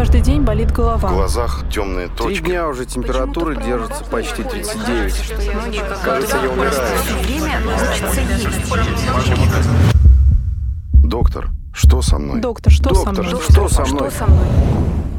каждый день болит голова. В глазах темные Три точки. дня уже температура Почему-то держится почти такой 39. Многие Кажется, я умираю. Доктор, что со мной? Доктор, что со Доктор, мной? что со мной? Что со мной?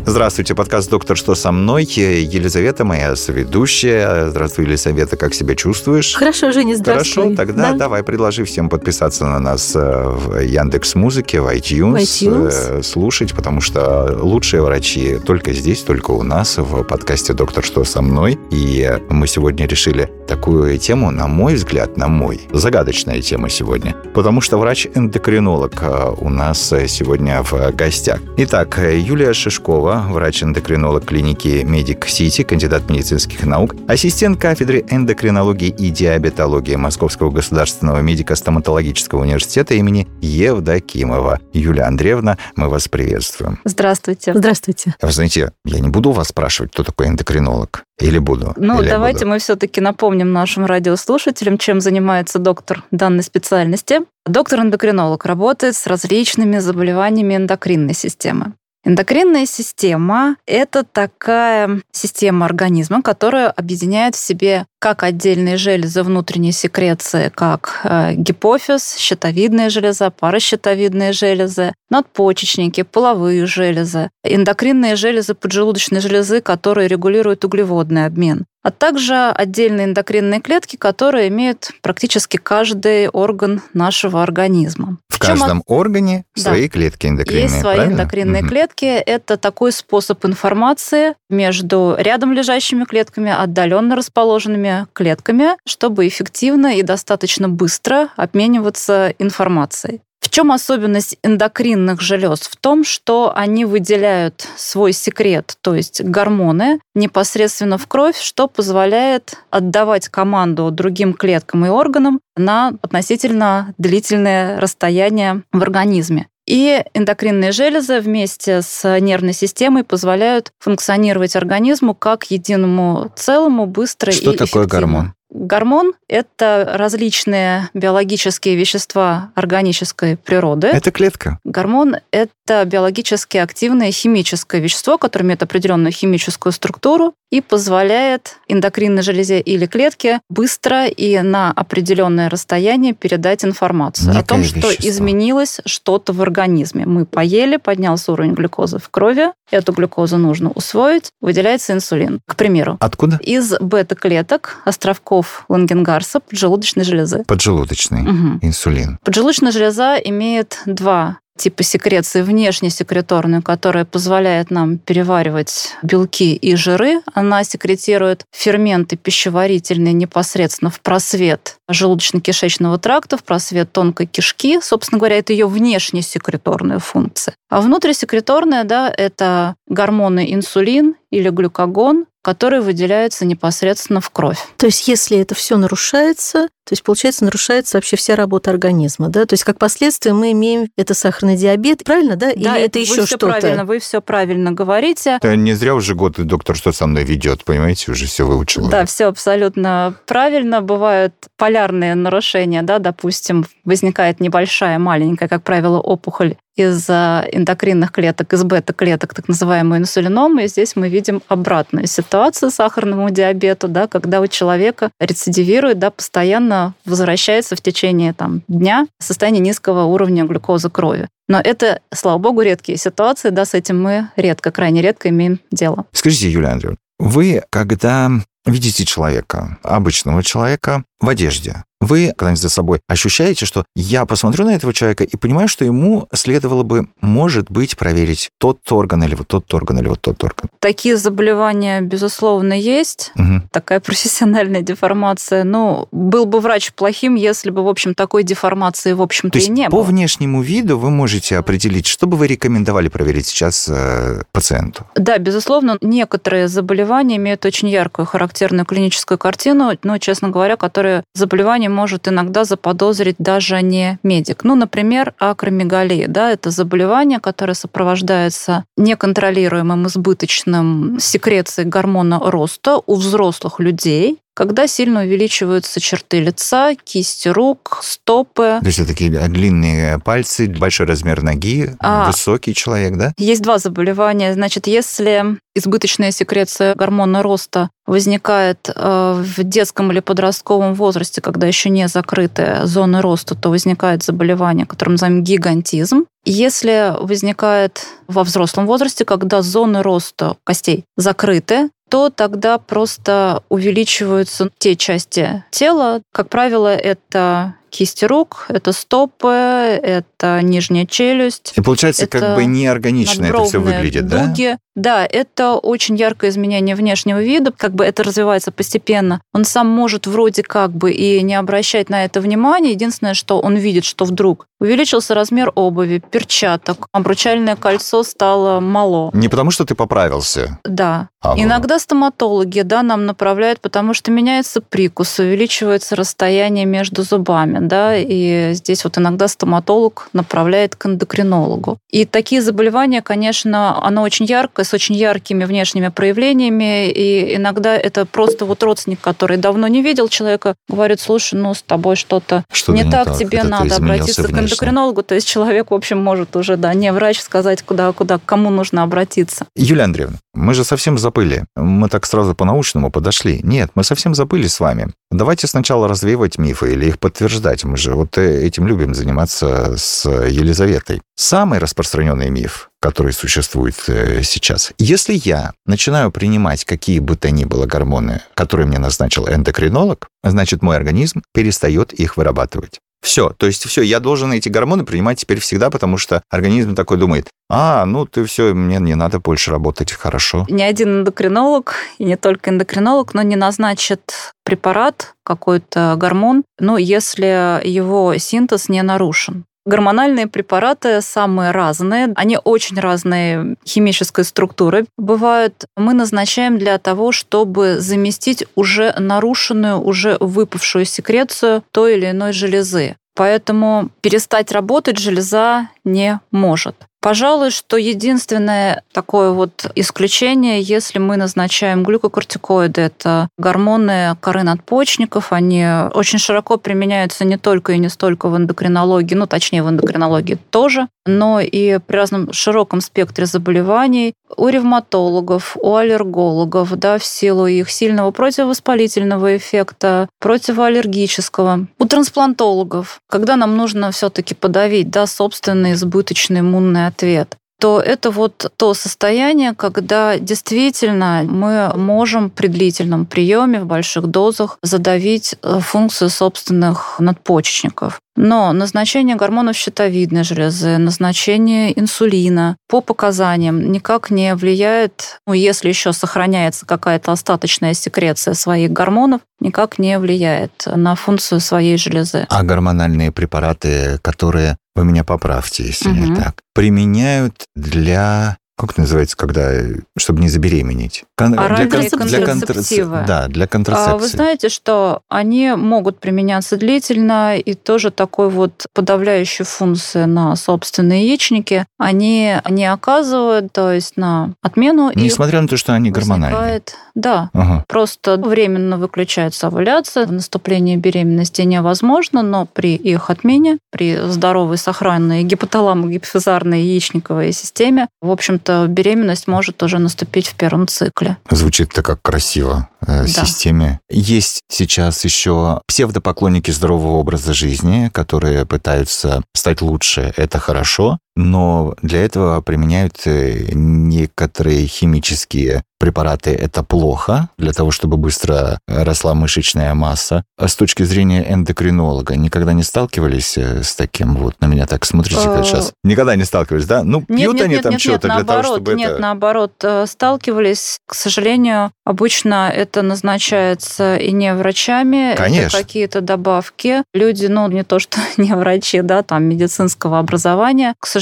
Здравствуйте, подкаст «Доктор, что со мной?» Елизавета, моя соведущая. Здравствуй, Елизавета, как себя чувствуешь? Хорошо, Женя, здравствуй. Хорошо, тогда Да. давай предложи всем подписаться на нас э, в Яндекс Музыке, в iTunes, В iTunes. э, слушать, потому что лучшие врачи только здесь, только у нас в подкасте «Доктор, что со мной?». И мы сегодня решили такую тему, на мой взгляд, на мой, загадочная тема сегодня, потому что врач-эндокринолог э, у нас сегодня в гостях. Итак, Юлия Шишкова, врач-эндокринолог клиники Медик Сити, кандидат медицинских наук, ассистент кафедры эндокринологии и диабетологии Московского государственного медико-стоматологического университета имени Евдокимова. Юлия Андреевна, мы вас приветствуем. Здравствуйте. Здравствуйте. Вы знаете, я не буду вас спрашивать, кто такой эндокринолог. Или буду? Ну, Или давайте буду? мы все-таки напомним нашим радиослушателям, чем занимается доктор данной специальности. Доктор-эндокринолог работает с различными заболеваниями эндокринной системы. Эндокринная система – это такая система организма, которая объединяет в себе как отдельные железы внутренней секреции, как э, гипофиз, щитовидная железа, паращитовидные железы, надпочечники, половые железы, эндокринные железы поджелудочной железы, которые регулируют углеводный обмен, а также отдельные эндокринные клетки, которые имеют практически каждый орган нашего организма. В чем каждом органе Да. свои клетки эндокринные, есть свои правильно? эндокринные Мгм. клетки. Это такой способ информации между рядом лежащими клетками, отдаленно расположенными клетками, чтобы эффективно и достаточно быстро обмениваться информацией. В чем особенность эндокринных желез? В том, что они выделяют свой секрет, то есть гормоны, непосредственно в кровь, что позволяет отдавать команду другим клеткам и органам на относительно длительное расстояние в организме. И эндокринные железы вместе с нервной системой позволяют функционировать организму как единому целому быстро Что и такое эффективно. гормон? Гормон – это различные биологические вещества органической природы. Это клетка. Гормон – это биологически активное химическое вещество, которое имеет определенную химическую структуру и позволяет эндокринной железе или клетке быстро и на определенное расстояние передать информацию о Некое том, что вещество. изменилось что-то в организме. Мы поели, поднялся уровень глюкозы в крови, эту глюкозу нужно усвоить, выделяется инсулин. К примеру, Откуда? из бета-клеток островков Лангенгарса поджелудочной железы. Поджелудочный. Мгм. Инсулин. Поджелудочная железа имеет два типа секреции внешнесекреторную, которая позволяет нам переваривать белки и жиры. Она секретирует ферменты пищеварительные непосредственно в просвет желудочно-кишечного тракта, в просвет тонкой кишки. Собственно говоря, это ее внешнесекреторная функция. А внутрисекреторная, да, это гормоны инсулин или глюкагон, которые выделяются непосредственно в кровь. То есть, если это все нарушается, то есть, получается, нарушается вообще вся работа организма, да? То есть, как последствие мы имеем это сахарный диабет, правильно, да? Или да, это вы еще что-то? правильно, вы все правильно говорите. Да не зря уже год доктор что со мной ведет, понимаете, уже все выучил. Да, все абсолютно правильно. Бывают полярные нарушения, да, допустим, возникает небольшая, маленькая, как правило, опухоль из а, эндокринных клеток, из бета-клеток, так называемую инсулиному. И здесь мы видим обратную ситуацию сахарному диабету, да, когда у человека рецидивирует, да, постоянно возвращается в течение там, дня состояние низкого уровня глюкозы крови. Но это, слава богу, редкие ситуации, да, с этим мы редко, крайне редко имеем дело. Скажите, Юлия Андреевна, вы, когда видите человека, обычного человека в одежде, вы когда-нибудь за собой ощущаете, что я посмотрю на этого человека и понимаю, что ему следовало бы, может быть, проверить тот орган или вот тот орган или вот тот орган? Такие заболевания, безусловно, есть. Мгм. Такая профессиональная деформация. Ну, был бы врач плохим, если бы, в общем, такой деформации, в общем-то, То и не по было. внешнему виду вы можете определить, что бы вы рекомендовали проверить сейчас э, пациенту? Да, безусловно, некоторые заболевания имеют очень яркую характерную клиническую картину, но, честно говоря, которые заболевание может иногда заподозрить даже не медик. Ну, например, акромегалия. Да, это заболевание, которое сопровождается неконтролируемым избыточным секрецией гормона роста у взрослых людей. когда сильно увеличиваются черты лица, кисти рук, стопы. То есть это такие длинные пальцы, большой размер ноги, А. высокий человек, да? Есть два заболевания. Значит, если избыточная секреция гормона роста возникает э, в детском или подростковом возрасте, когда еще не закрыты зоны роста, то возникает заболевание, которое мы называем гигантизм. Если возникает во взрослом возрасте, когда зоны роста костей закрыты, то тогда просто увеличиваются те части тела. Как правило, это кисти рук, это стопы, это нижняя челюсть, И получается, как Это бы неорганично это все выглядит, да? дуги. Да, это очень яркое изменение внешнего вида, как бы это развивается постепенно. Он сам может вроде как бы и не обращать на это внимания. Единственное, что он видит, что вдруг увеличился размер обуви, перчаток, обручальное кольцо стало мало. Не потому, что ты поправился. Да. А Иногда стоматологи да, нам направляют, потому что меняется прикус, увеличивается расстояние между зубами, да, и здесь вот иногда стоматолог направляет к эндокринологу. И такие заболевания, конечно, оно очень яркое, с очень яркими внешними проявлениями, и иногда это просто вот родственник, который давно не видел человека, говорит, слушай, ну с тобой что-то Что-то не, не так, так, тебе надо обратиться к внешне. эндокринологу, то есть человек, в общем, может уже, да, не врач сказать, куда, куда, к кому нужно обратиться. Юлия Андреевна, мы же совсем забыли. Мы так сразу по-научному подошли. Нет, мы совсем забыли с вами. Давайте сначала развеивать мифы или их подтверждать. Мы же вот э, этим любим заниматься с Елизаветой. Самый распространенный миф, который существует э, сейчас. Если я начинаю принимать какие бы то ни было гормоны, которые мне назначил эндокринолог, значит, мой организм перестает их вырабатывать. Все, то есть все, я должен эти гормоны принимать теперь всегда, потому что организм такой думает, а, ну ты все, мне не надо больше работать, хорошо. ни один эндокринолог, и не только эндокринолог, но не назначит препарат, какой-то гормон, ну, если его синтез не нарушен. Гормональные препараты самые разные, они очень разные химической структуры бывают. Мы назначаем для того, чтобы заместить уже нарушенную, уже выпавшую секрецию той или иной железы. Поэтому перестать работать железа не может. Пожалуй, что единственное такое вот исключение, если мы назначаем глюкокортикоиды, это гормоны коры надпочечников, они очень широко применяются не только и не столько в эндокринологии, ну, точнее, в эндокринологии тоже, но и при разном широком спектре заболеваний. У ревматологов, у аллергологов, да, в силу их сильного противовоспалительного эффекта, противоаллергического, у трансплантологов, когда нам нужно все-таки подавить, да, собственный избыточный иммунный ответ то это вот то состояние, когда действительно мы можем при длительном приеме в больших дозах задавить э, функцию собственных надпочечников. Но назначение гормонов щитовидной железы, назначение инсулина по показаниям никак не влияет, ну, если еще сохраняется какая-то остаточная секреция своих гормонов, никак не влияет на функцию своей железы. А гормональные препараты, которые, вы меня поправьте, если не Мгм. так, применяют для... Как это называется, когда... Чтобы не забеременеть? Кон- Оральные контра- контрацептивы. Да, для А контрацепции. Вы знаете, что они могут применяться длительно, и тоже такой вот подавляющей функции на собственные яичники они не оказывают, то есть на отмену Несмотря на то, что они гормональные. возникает- Да, Ага. Просто временно выключается овуляция, наступление беременности невозможно, но при их отмене, при здоровой сохранной гипоталамо-гипофизарной яичниковой системе, в общем-то, беременность может уже наступить в первом цикле. Звучит-то как красиво э, Да. системе. Есть сейчас еще псевдопоклонники здорового образа жизни, которые пытаются стать лучше. Это хорошо, но для этого применяют э, некоторые химические препараты. Это плохо для того, чтобы быстро росла мышечная масса. А с точки зрения эндокринолога никогда не сталкивались э, с таким вот? На меня так смотрите как Э, сейчас. Никогда не сталкивались, да? Ну, пьют Нет, нет, они нет, там нет, что-то нет, для того, наоборот, чтобы нет, это... наоборот, сталкивались. К сожалению, обычно это назначается и не врачами, Конечно. какие-то добавки. Люди, ну, не то что не врачи, да, там, медицинского образования, к сожалению,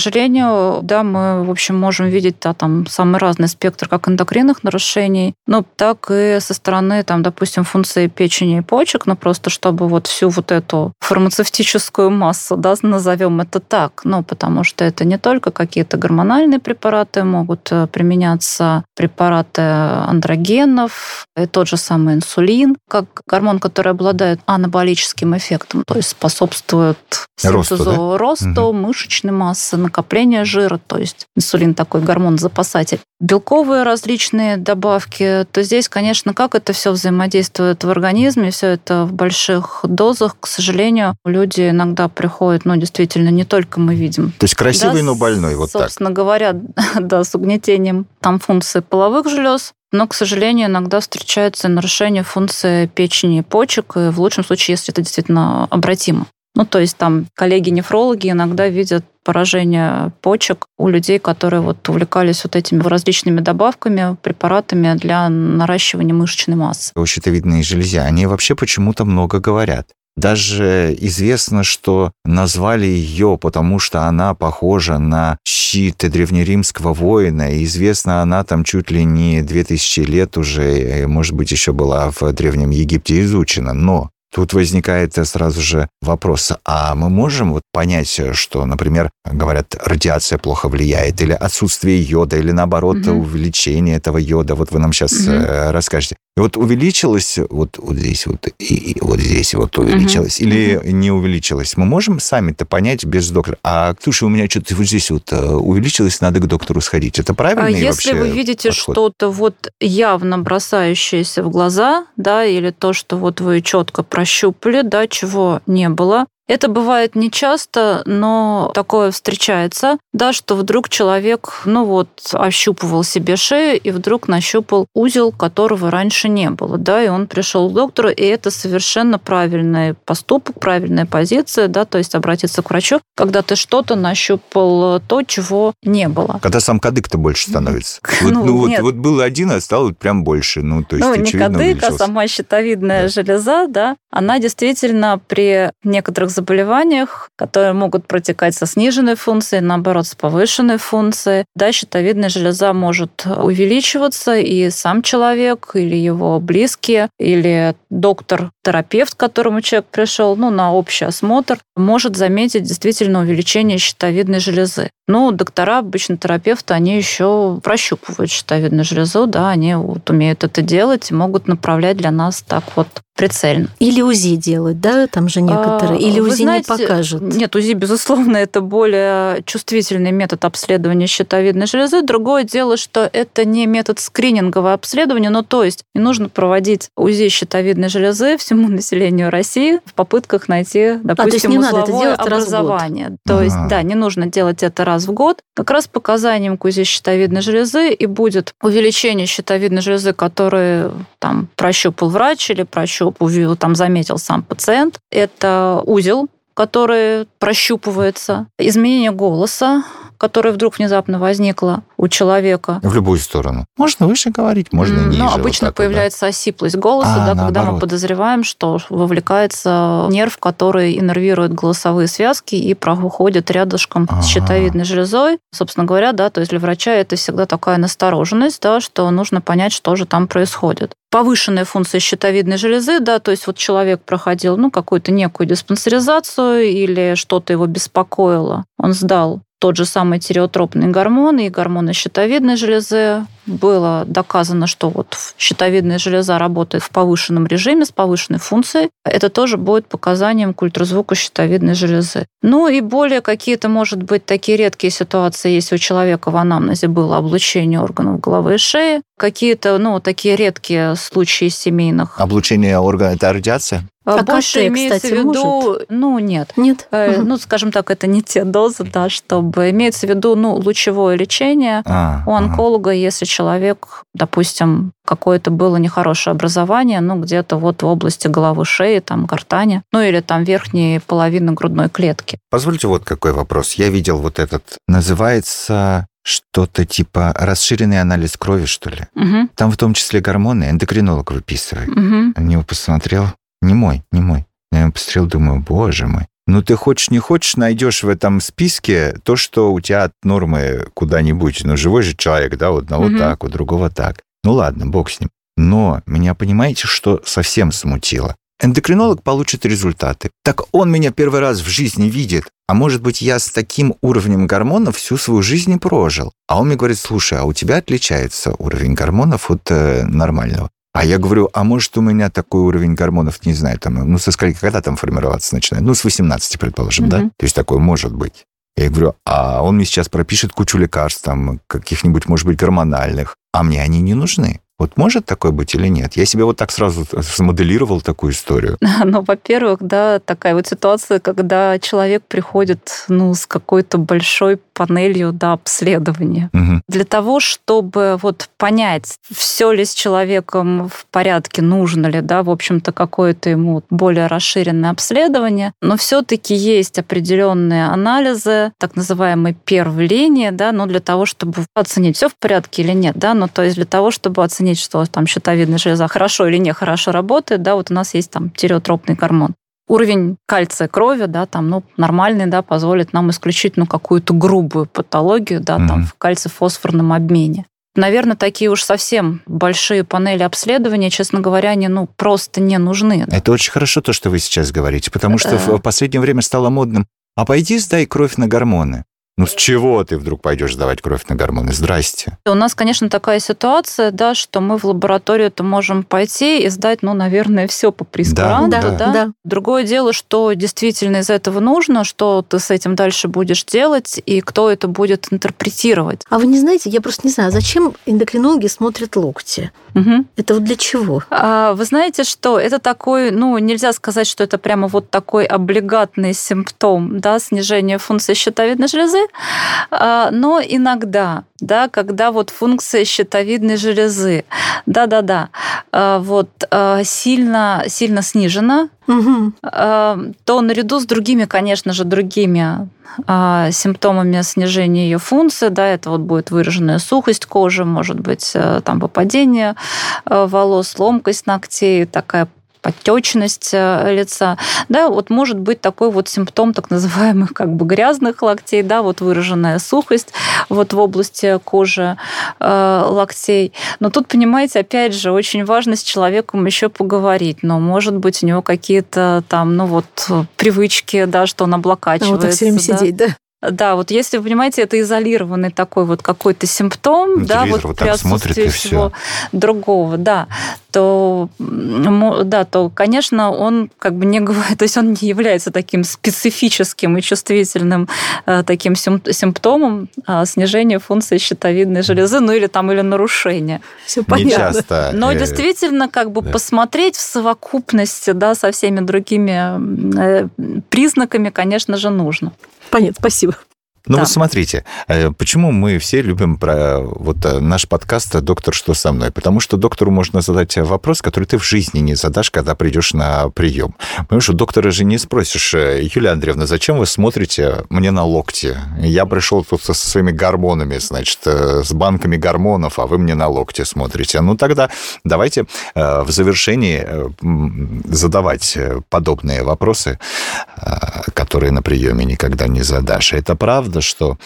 да, мы, в общем, можем видеть да, там самый разный спектр как эндокринных нарушений, но так и со стороны, там, допустим, функции печени и почек, ну, просто чтобы вот всю вот эту фармацевтическую массу, да, назовем это так, ну, потому что это не только какие-то гормональные препараты, могут э, применяться препараты андрогенов, и тот же самый инсулин, как гормон, который обладает анаболическим эффектом, то есть способствует Росту, синтезу да? росту, Мгм. мышечной массы, накопления жира, то есть инсулин такой гормон-запасатель. Белковые различные добавки, то здесь, конечно, как это все взаимодействует в организме, все это в больших дозах, к сожалению, люди иногда приходят, ну, действительно, не только мы видим То есть красивый, да, но больной, вот так. Собственно говоря, да, с угнетением там функции половых желез, но, к сожалению, иногда встречается нарушение функции печени и почек, и в лучшем случае, если это действительно обратимо. Ну, то есть там коллеги-нефрологи иногда видят поражение почек у людей, которые вот увлекались вот этими различными добавками, препаратами для наращивания мышечной массы. о щитовидной железе, они вообще почему-то много говорят. Даже известно, что назвали ее, потому что она похожа на щит древнеримского воина. И известна она там чуть ли не 2000 лет уже, может быть, еще была в Древнем Египте изучена. Но Тут возникает сразу же вопрос, а мы можем вот понять, что, например, говорят, радиация плохо влияет, или отсутствие йода, или наоборот, Мгм. увеличение этого йода, вот вы нам сейчас Мгм. расскажете. И вот увеличилось вот, вот здесь вот, и, и вот здесь вот увеличилось, или не увеличилось? Мы можем сами-то понять без доктора? А, слушай, у меня что-то вот здесь вот э, увеличилось, надо к доктору сходить. Это А правильный если вы видите подход? что-то вот явно бросающееся в глаза, да, или то, что вот вы четко прощупали, да, чего не было, это бывает нечасто, но такое встречается, да, что вдруг человек, ну вот, ощупывал себе шею и вдруг нащупал узел, которого раньше не было, да, и он пришел к доктору, и это совершенно правильный поступок, правильная позиция, да, то есть обратиться к врачу, когда ты что-то нащупал то, чего не было. Когда сам кадык-то больше становится. Вот, Ну, ну, вот, вот был один, а стал вот прям больше. Ну, то есть, ну, не очевидно, кадык, а сама щитовидная Да. железа, да, она действительно при некоторых заболеваниях, которые могут протекать со сниженной функцией, наоборот, с повышенной функцией, да, щитовидная железа может увеличиваться, и сам человек, или его близкие, или доктор-терапевт, к которому человек пришел, ну, на общий осмотр, может заметить действительно увеличение щитовидной железы. Ну, доктора, обычно терапевты, они еще прощупывают щитовидную железу, да, они вот умеют это делать и могут направлять для нас так вот прицельно. Или УЗИ делать, да, там же некоторые. А, Или УЗИ знаете, не покажет. Нет, УЗИ, безусловно, это более чувствительный метод обследования щитовидной железы. Другое дело, что это не метод скринингового обследования, ну, то есть не нужно проводить УЗИ щитовидной железы всему населению России в попытках найти, допустим, А, то есть не надо это делать раз в год. образование. То есть, Ага. да, не нужно делать это раз в год. Как раз показанием УЗИ щитовидной железы и будет увеличение щитовидной железы, которое там прощупал врач или прощупал, там заметил сам пациент. Это узел, который прощупывается, изменение голоса, которое вдруг внезапно возникло у человека. В любую сторону. Можно выше говорить, можно М, ниже. Но вот обычно так вот, да. появляется осиплость голоса, А, да, когда мы подозреваем, что вовлекается нерв, который иннервирует голосовые связки и проходит рядышком Ага. с щитовидной железой. Собственно говоря, да, то есть для врача это всегда такая настороженность, да, что нужно понять, что же там происходит. Повышенная функция щитовидной железы, да, то есть вот человек проходил, ну, какую-то некую диспансеризацию или что-то его беспокоило, он сдал тот же самый тиреотропный гормон и гормоны щитовидной железы. Было доказано, что вот щитовидная железа работает в повышенном режиме с повышенной функцией. Это тоже будет показанием к ультразвуку щитовидной железы. Ну и более какие-то, может быть, такие редкие ситуации, если у человека в анамнезе было облучение органов головы и шеи, какие-то, ну, такие редкие случаи семейных. Облучение органа – это радиация? А Больше КТ, имеется кстати, в виду, ну, нет. Нет? Э. Ну, скажем так, это не те дозы, да, чтобы имеется в виду, ну, лучевое лечение А, у ага. онколога, если человек, допустим, какое-то было нехорошее образование, ну, где-то вот в области головы, шеи, там, гортани, ну, или там верхней половины грудной клетки. Позвольте вот какой вопрос. Я видел вот этот, называется что-то типа расширенный анализ крови, что ли. Мгм, Там в том числе гормоны, эндокринолог выписывает. На него посмотрел. Не мой, не мой. Я посмотрел, думаю, боже мой. Ну, ты хочешь, не хочешь, найдешь в этом списке то, что у тебя от нормы куда-нибудь. Ну, живой же человек, да, у одного Мгм. так, у другого так. Ну, ладно, бог с ним. Но меня, понимаете, что совсем смутило? Эндокринолог получит результаты. Так он меня первый раз в жизни видит. А может быть, я с таким уровнем гормонов всю свою жизнь и прожил. А он мне говорит, слушай, а у тебя отличается уровень гормонов от э, нормального. А я говорю, а может, у меня такой уровень гормонов, не знаю, там, ну, со скольки, когда там формироваться начинает? Ну, с 18, предположим, да? Мгм. То есть такое может быть. Я говорю, а он мне сейчас пропишет кучу лекарств, там, каких-нибудь, может быть, гормональных, а мне они не нужны. Вот может такое быть или нет? Я себе вот так сразу смоделировал такую историю. Ну, во-первых, да, такая вот ситуация, когда человек приходит, ну, с какой-то большой панелью, да, обследования. Мгм. Для того, чтобы вот понять, все ли с человеком в порядке, нужно ли, да, в общем-то, какое-то ему более расширенное обследование, но все-таки есть определенные анализы, так называемые первой линии, да, но для того, чтобы оценить, все в порядке или нет, да, ну, то есть для того, чтобы оценить, что там щитовидная железа хорошо или нехорошо работает, да, вот у нас есть там тиреотропный гормон уровень кальция крови, да, там, ну, нормальный, да, позволит нам исключить, ну, какую-то грубую патологию, да, там, Мгм. в кальций-фосфорном обмене. Наверное, такие уж совсем большие панели обследования, честно говоря, они, ну, просто не нужны. Это очень хорошо то, что вы сейчас говорите, потому что в последнее время стало модным. А пойди сдай кровь на гормоны. Ну с чего ты вдруг пойдешь сдавать кровь на гормоны? Здрасте. У нас, конечно, такая ситуация, да, что мы в лабораторию-то можем пойти и сдать, ну, наверное, все по прескуранту, Да, да, да. да. Другое дело, что действительно из этого нужно, что ты с этим дальше будешь делать, и кто это будет интерпретировать. А вы не знаете, я просто не знаю, зачем эндокринологи смотрят локти? Мгм. Это вот для чего? А, Вы знаете, что это такой, ну, нельзя сказать, что это прямо вот такой облигатный симптом, да, снижения функции щитовидной железы, но иногда, да, когда вот функция щитовидной железы, да-да-да, а, вот а, сильно, сильно снижена, а, то наряду с другими, конечно же, другими а, симптомами снижения ее функции, да, это вот будет выраженная сухость кожи, может быть, э, там выпадение э, волос, ломкость ногтей, такая подтечность э, лица, да, вот может быть такой вот симптом так называемых как бы грязных локтей, да, вот выраженная сухость вот в области кожи э, локтей. Но тут, понимаете, опять же, очень важно с человеком еще поговорить, но может быть у него какие-то там, ну вот привычки, да, что он А облокачивается. вот так все время да. сидеть, да? Да, вот если вы понимаете, это изолированный такой вот какой-то симптом, Ну, да, вот вот при смотрит, отсутствии и всего другого, да, то, мо- да, то, конечно, он как бы не говорит, то есть он не является таким специфическим и чувствительным э, таким сим- симптомом а, снижения функции щитовидной железы, ну или там или нарушения. Все Не понятно. часто. Но э, действительно, как бы да. посмотреть в совокупности, да, со всеми другими э, признаками, конечно же, нужно. Понятно, спасибо. Ну Да. вот смотрите, э, почему мы все любим про вот э, наш подкаст «Доктор, что со мной?» Потому что доктору можно задать вопрос, который ты в жизни не задашь, когда придешь на прием. Потому что доктора же не спросишь, э, Юлия Андреевна, зачем вы смотрите мне на локти? Я пришел тут со своими гормонами, значит, э, с банками гормонов, а вы мне на локти смотрите. Ну тогда давайте э, в завершении э, задавать э, подобные вопросы, э, которые на приеме никогда не задашь. Это правда, что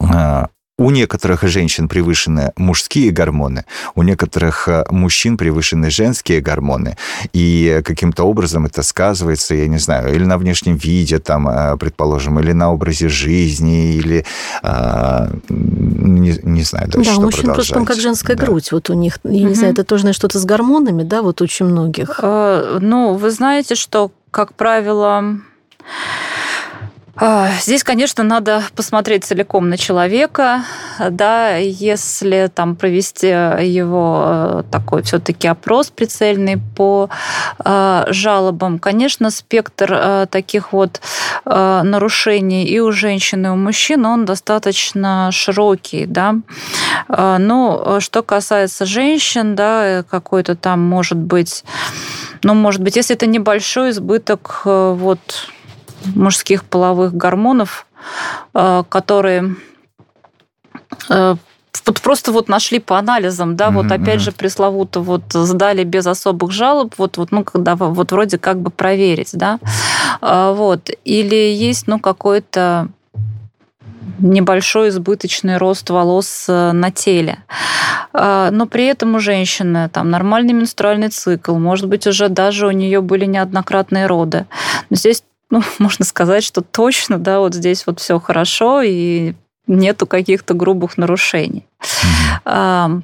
э, у некоторых женщин превышены мужские гормоны, у некоторых э, мужчин превышены женские гормоны, и каким-то образом это сказывается, я не знаю, или на внешнем виде, там, э, предположим, или на образе жизни, или э, не, не знаю дальше, да, что у мужчин просто там как женская Да. грудь. Вот у них, я не Мгм. знаю, это тоже, что-то с гормонами, да, вот очень многих. Э, Ну, вы знаете, что, как правило, а, Здесь, конечно, надо посмотреть целиком на человека, да, если там провести его э, такой все-таки опрос прицельный по э, жалобам. Конечно, спектр э, таких вот нарушений и у женщин, и у мужчин, он достаточно широкий, да. Но что касается женщин, да, какой-то там может быть, ну, может быть, если это небольшой избыток вот мужских половых гормонов, э, которые э, вот просто вот нашли по анализам, да, вот Мгм, опять же пресловуто вот сдали без особых жалоб, вот, вот, ну, когда вот вроде как бы проверить, да. А, вот. Или есть, ну, какой-то небольшой избыточный рост волос э, на теле. А, но при этом у женщины там нормальный менструальный цикл, может быть, уже даже у нее были неоднократные роды. Но здесь ну, можно сказать, что точно, да, вот здесь вот все хорошо и нету каких-то грубых нарушений. Mm-hmm.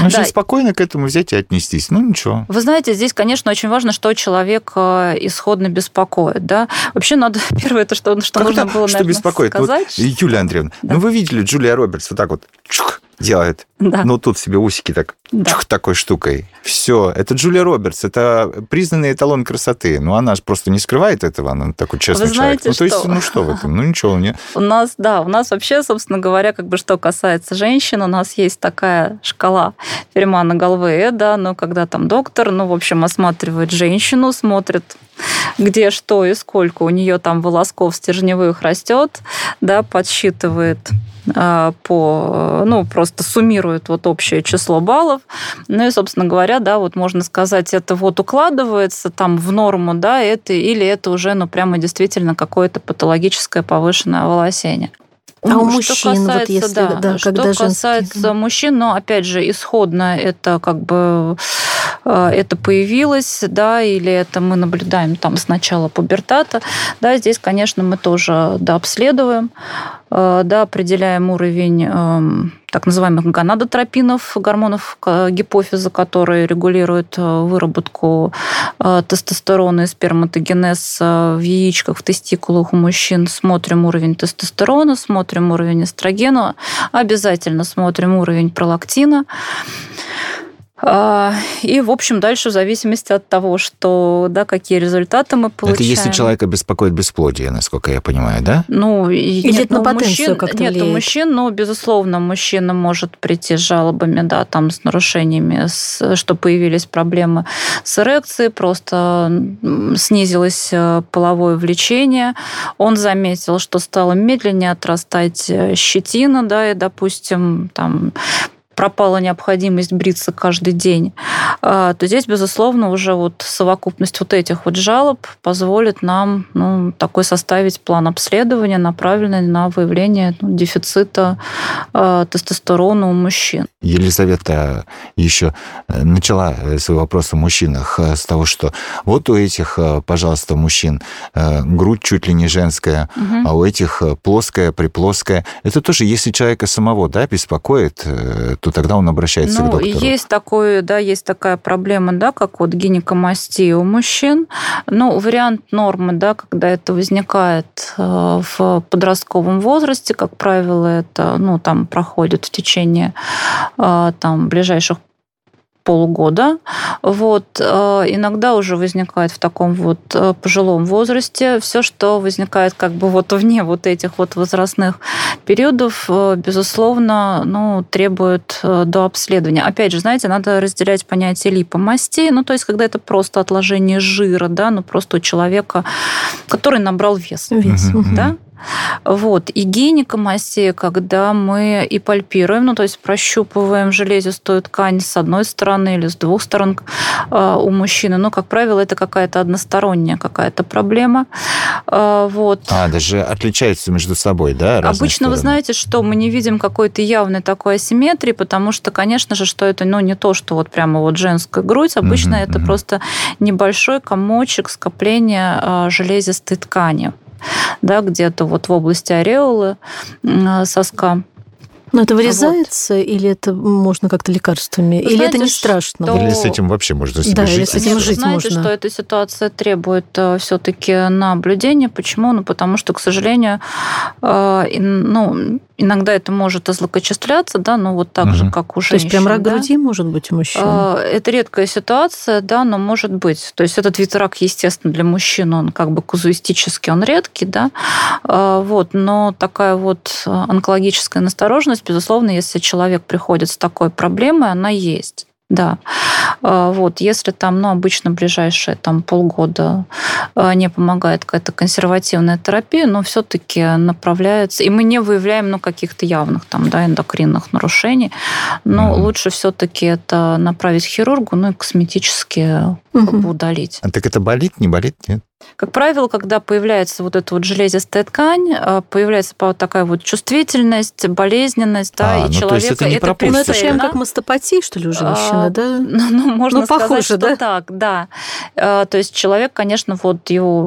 Ну, да. спокойно к этому взять и отнестись. Ну, ничего. Вы знаете, здесь, конечно, очень важно, что человек э, исходно беспокоит. Да? Вообще надо... Первое, это что, что нужно было, что наверное, беспокоит? сказать. Вот, Юлия Андреевна, да. ну вы видели Джулия Робертс вот так вот чух, делает. Да. Ну, тут себе усики так да. чух, такой штукой. Все. Это Джулия Робертс. Это признанный эталон красоты. Ну, она же просто не скрывает этого. Она такой честный Вы знаете, человек. Ну, то есть, ну, что в этом? Ну, ничего. Не... У нас, да, у нас вообще, собственно говоря, как бы что касается женщин, у нас есть такая шкала Фермана Галвея, да, но когда там доктор, ну, в общем, осматривает женщину, смотрит где что и сколько у нее там волосков стержневых растет, да, подсчитывает а, по, ну, просто суммирует вот общее число баллов. Ну и, собственно говоря, да, вот можно сказать, это вот укладывается там в норму, да, это, или это уже, ну, прямо действительно какое-то патологическое повышенное волосение. А ну, у мужчин, касается, вот если, да, да что когда касается женские... мужчин, но опять же исходно это как бы э, это появилось, да, или это мы наблюдаем там с начала пубертата, да, здесь, конечно, мы тоже дообследуем, э, да, определяем уровень эм, так называемых гонадотропинов, гормонов гипофиза, которые регулируют э, выработку э, тестостерона и сперматогенез э, в яичках, в тестикулах у мужчин. Смотрим уровень тестостерона, смотрим уровень эстрогена, обязательно смотрим уровень пролактина. А, и, в общем, дальше в зависимости от того, что, да, какие результаты мы получаем. Это если человека беспокоит бесплодие, насколько я понимаю, да? Ну, Или нет, на ну, потенцию как-то Нет, влияет? у мужчин, ну, безусловно, мужчина может прийти с жалобами, да, там, с нарушениями, с, что появились проблемы с эрекцией, просто снизилось э, половое влечение. Он заметил, что стало медленнее отрастать э, щетина, да, и, допустим, там пропала необходимость бриться каждый день, а, то здесь, безусловно, уже вот совокупность вот этих вот жалоб позволит нам ну, такой составить план обследования, направленный на выявление ну, дефицита э, тестостерона у мужчин. Елизавета еще э, начала э, свой вопрос о мужчинах с того, что вот у этих, пожалуйста, мужчин грудь чуть ли не женская, угу. а у этих плоская, приплоская. Это тоже, если человека самого да, беспокоит, то то тогда он обращается ну, к доктору. Есть, такое, да, есть такая проблема, да, как вот гинекомастия у мужчин. Ну, вариант нормы, да, когда это возникает э, в подростковом возрасте, как правило, это, ну, там проходит в течение э, там, ближайших полугода. Вот. Э, иногда уже возникает в таком вот э, пожилом возрасте. Все, что возникает как бы вот вне вот этих вот возрастных периодов, э, безусловно, ну, требует до обследования. Опять же, знаете, надо разделять понятие липомастии, ну, то есть, когда это просто отложение жира, да, ну, просто у человека, который набрал вес. Вес. Да? Вот. И гинекомастия, когда мы и пальпируем, ну, то есть прощупываем железистую ткань с одной стороны или с двух сторон э, у мужчины. Но, как правило, это какая-то односторонняя какая-то проблема. Э, вот. А, даже отличаются между собой, да? Обычно стороны. вы знаете, что мы не видим какой-то явной такой асимметрии, потому что, конечно же, что это ну, не то, что вот прямо вот женская грудь. Обычно mm-hmm, это mm-hmm. просто небольшой комочек скопления э, железистой ткани да, где-то вот в области ореолы соска. Но это вырезается вот. или это можно как-то лекарствами? Вы или знаете, это не страшно? Что... Или с этим вообще можно себе да, жить? Или с этим Нет, жить знаете, можно. что эта ситуация требует э, все-таки наблюдения. Почему? Ну, потому что, к сожалению, э, ну, иногда это может злокочисляться, да, но вот так угу. же, как у женщин. То есть прям рак да? груди может быть у мужчин? Э, это редкая ситуация, да, но может быть. То есть этот вид рак, естественно, для мужчин, он как бы казуистический, он редкий, да, вот, но такая вот онкологическая настороженность безусловно, если человек приходит с такой проблемой, она есть. Да. А, вот, если там, ну, обычно ближайшие там полгода а, не помогает какая-то консервативная терапия, но все-таки направляется, и мы не выявляем, ну, каких-то явных там, да, эндокринных нарушений, но mm-hmm. лучше все-таки это направить к хирургу, ну, и косметические как бы удалить. А так это болит, не болит, нет? Как правило, когда появляется вот эта вот железистая ткань, э, появляется вот такая вот чувствительность, болезненность, да, А, и ну, то есть человека это не это. Ну, это прицельно. как мастопатия, что ли, у женщины, А, да? Ну, ну, можно Ну, сказать, похоже, что да? так, да. Э, То есть человек, конечно, вот его,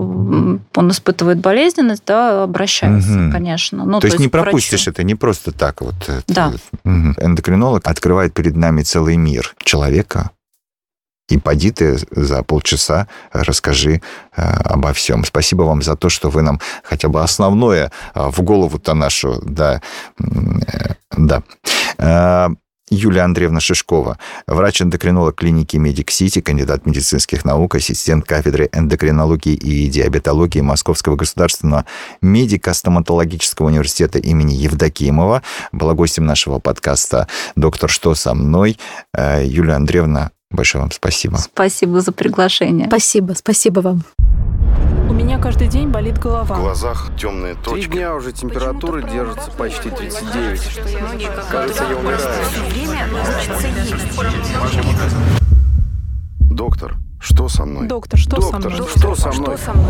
он испытывает болезненность, да, обращается, Мгм. конечно. Ну, то, есть не пропустишь это не просто так вот. это- Да. Мгм. Эндокринолог открывает перед нами целый мир человека. И поди ты за полчаса расскажи э, обо всем. Спасибо вам за то, что вы нам хотя бы основное э, в голову-то нашу, да, э, да. Юлия Андреевна Шишкова, врач-эндокринолог клиники Медик Сити, кандидат медицинских наук, ассистент кафедры эндокринологии и диабетологии Московского государственного медико-стоматологического университета имени Евдокимова, была гостем нашего подкаста «Доктор, что со мной?». Юлия Андреевна, большое вам спасибо. Спасибо за приглашение. Спасибо, спасибо вам. У меня каждый день болит В голова. глазах темные Три точки. дня уже температура держится почти 39. Кажется, я умираю. Доктор, что со мной? Доктор, что со Доктор, мной? что со мной? Что со мной?